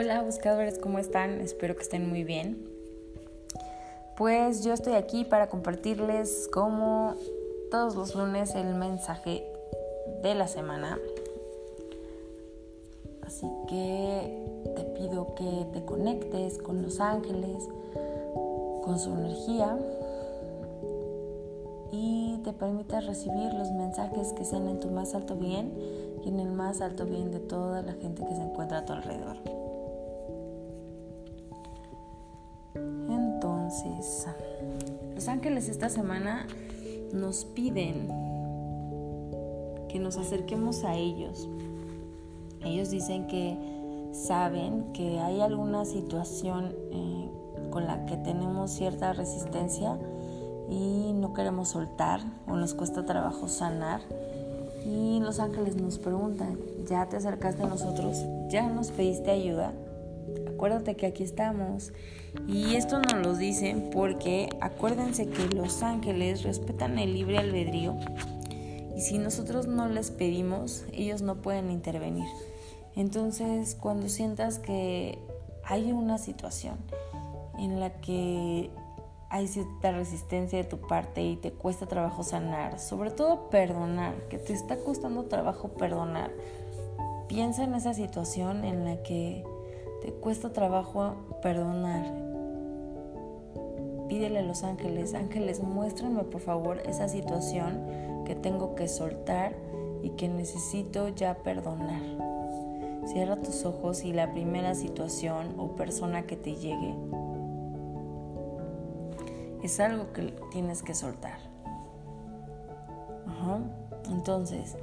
Hola buscadores, ¿cómo están? Espero que estén muy bien. Pues yo estoy aquí para compartirles como todos los lunes el mensaje de la semana. Así que te pido que te conectes con los ángeles, con su energía y te permitas recibir los mensajes que sean en tu más alto bien y en el más alto bien de toda la gente que se encuentra a tu alrededor. Entonces, los ángeles esta semana nos piden que nos acerquemos a ellos. Ellos dicen que saben que hay alguna situación eh, con la que tenemos cierta resistencia y no queremos soltar o nos cuesta trabajo sanar. Y los ángeles nos preguntan, ¿ya te acercaste a nosotros? ¿Ya nos pediste ayuda? Acuérdate que aquí estamos. Y esto nos lo dicen porque acuérdense que los ángeles respetan el libre albedrío y si nosotros no les pedimos, ellos no pueden intervenir. Entonces, cuando sientas que hay una situación en la que hay cierta resistencia de tu parte y te cuesta trabajo sanar, sobre todo perdonar, que te está costando trabajo perdonar. Piensa en esa situación en la que te cuesta trabajo perdonar. Pídele a los ángeles, ángeles, muéstrenme por favor esa situación que tengo que soltar y que necesito ya perdonar. Cierra tus ojos y la primera situación o persona que te llegue es algo que tienes que soltar. Entonces,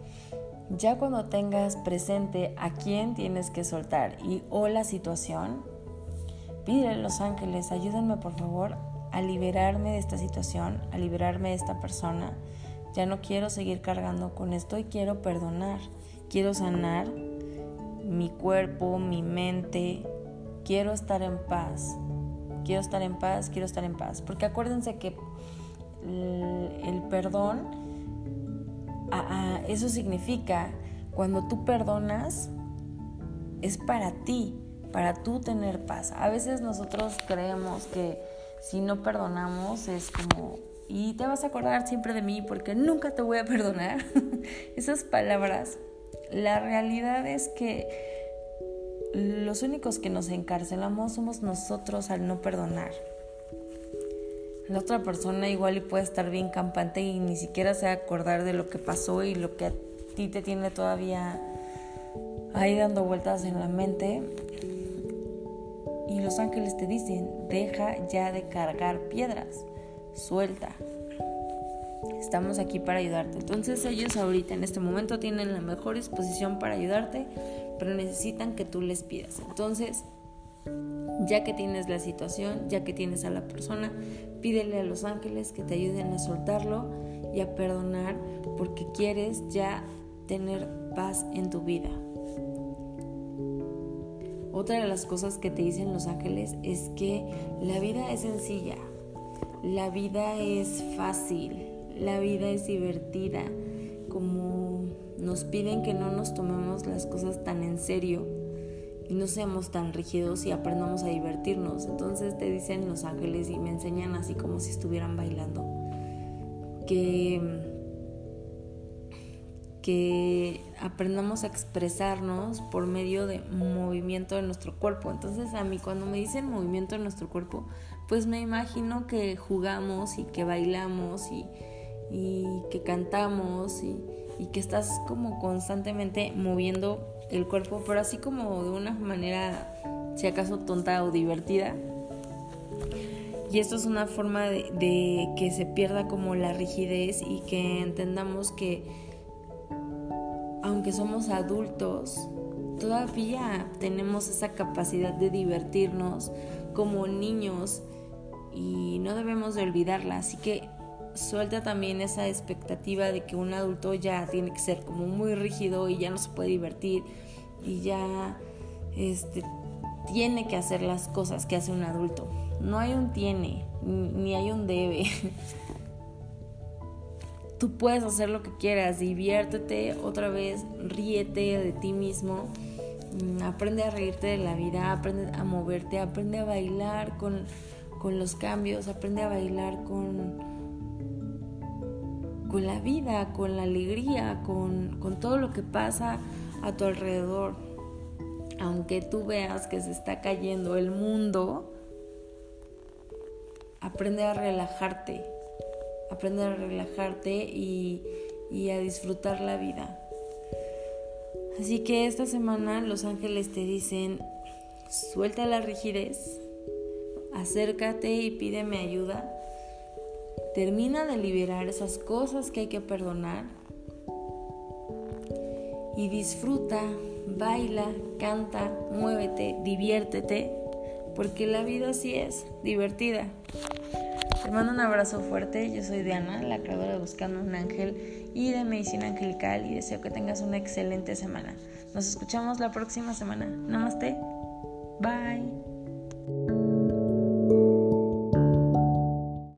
ya cuando tengas presente a quién tienes que soltar y o la situación, pídele a los ángeles, ayúdenme por favor a liberarme de esta situación, a liberarme de esta persona. Ya no quiero seguir cargando con esto y quiero perdonar. Quiero sanar mi cuerpo, mi mente. Quiero estar en paz quiero estar en paz, quiero estar en paz. Porque acuérdense que el, perdón, eso significa cuando tú perdonas, es para ti, para tú tener paz. A veces nosotros creemos que si no perdonamos es como, y te vas a acordar siempre de mí porque nunca te voy a perdonar. Esas palabras, la realidad es que los únicos que nos encarcelamos somos nosotros al no perdonar. La otra persona igual y puede estar bien campante y ni siquiera se acordar de lo que pasó y lo que a ti te tiene todavía ahí dando vueltas en la mente. Y los ángeles te dicen, deja ya de cargar piedras, suelta. Estamos aquí para ayudarte. Entonces ellos ahorita en este momento tienen la mejor disposición para ayudarte pero necesitan que tú les pidas. Entonces, ya que tienes la situación, ya que tienes a la persona, pídele a los ángeles que te ayuden a soltarlo y a perdonar porque quieres ya tener paz en tu vida. Otra de las cosas que te dicen los ángeles es que la vida es sencilla, la vida es fácil, la vida es divertida, como nos piden que no nos tomemos las cosas tan en serio y no seamos tan rígidos y aprendamos a divertirnos. Entonces te dicen los ángeles y me enseñan así como si estuvieran bailando. Que, que aprendamos a expresarnos por medio de movimiento de nuestro cuerpo. Entonces a mí cuando me dicen movimiento de nuestro cuerpo, pues me imagino que jugamos y que bailamos y, y que cantamos y y que estás como constantemente moviendo el cuerpo, pero así como de una manera, si acaso tonta o divertida. Y esto es una forma de, que se pierda como la rigidez y que entendamos que aunque somos adultos, todavía tenemos esa capacidad de divertirnos como niños y no debemos de olvidarla. Así que suelta también esa expectativa de que un adulto ya tiene que ser como muy rígido y ya no se puede divertir y ya este, tiene que hacer las cosas que hace un adulto. No hay un tiene, ni hay un debe. Tú puedes hacer lo que quieras, diviértete otra vez, ríete de ti mismo Mm, aprende a reírte de la vida, aprende a moverte, aprende a bailar con, con los cambios, aprende a bailar con, con la vida, con la alegría, con, con todo lo que pasa a tu alrededor. Aunque tú veas que se está cayendo el mundo, aprende a relajarte, aprende a relajarte y, y a disfrutar la vida. Así que esta semana los ángeles te dicen, suelta la rigidez, acércate y pídeme ayuda, termina de liberar esas cosas que hay que perdonar y disfruta, baila, canta, muévete, diviértete, porque la vida así es, divertida. Te mando un abrazo fuerte, yo soy Diana, la creadora de Buscando un Ángel y de Medicina Angelical y deseo que tengas una excelente semana. Nos escuchamos la próxima semana. Namaste. Bye.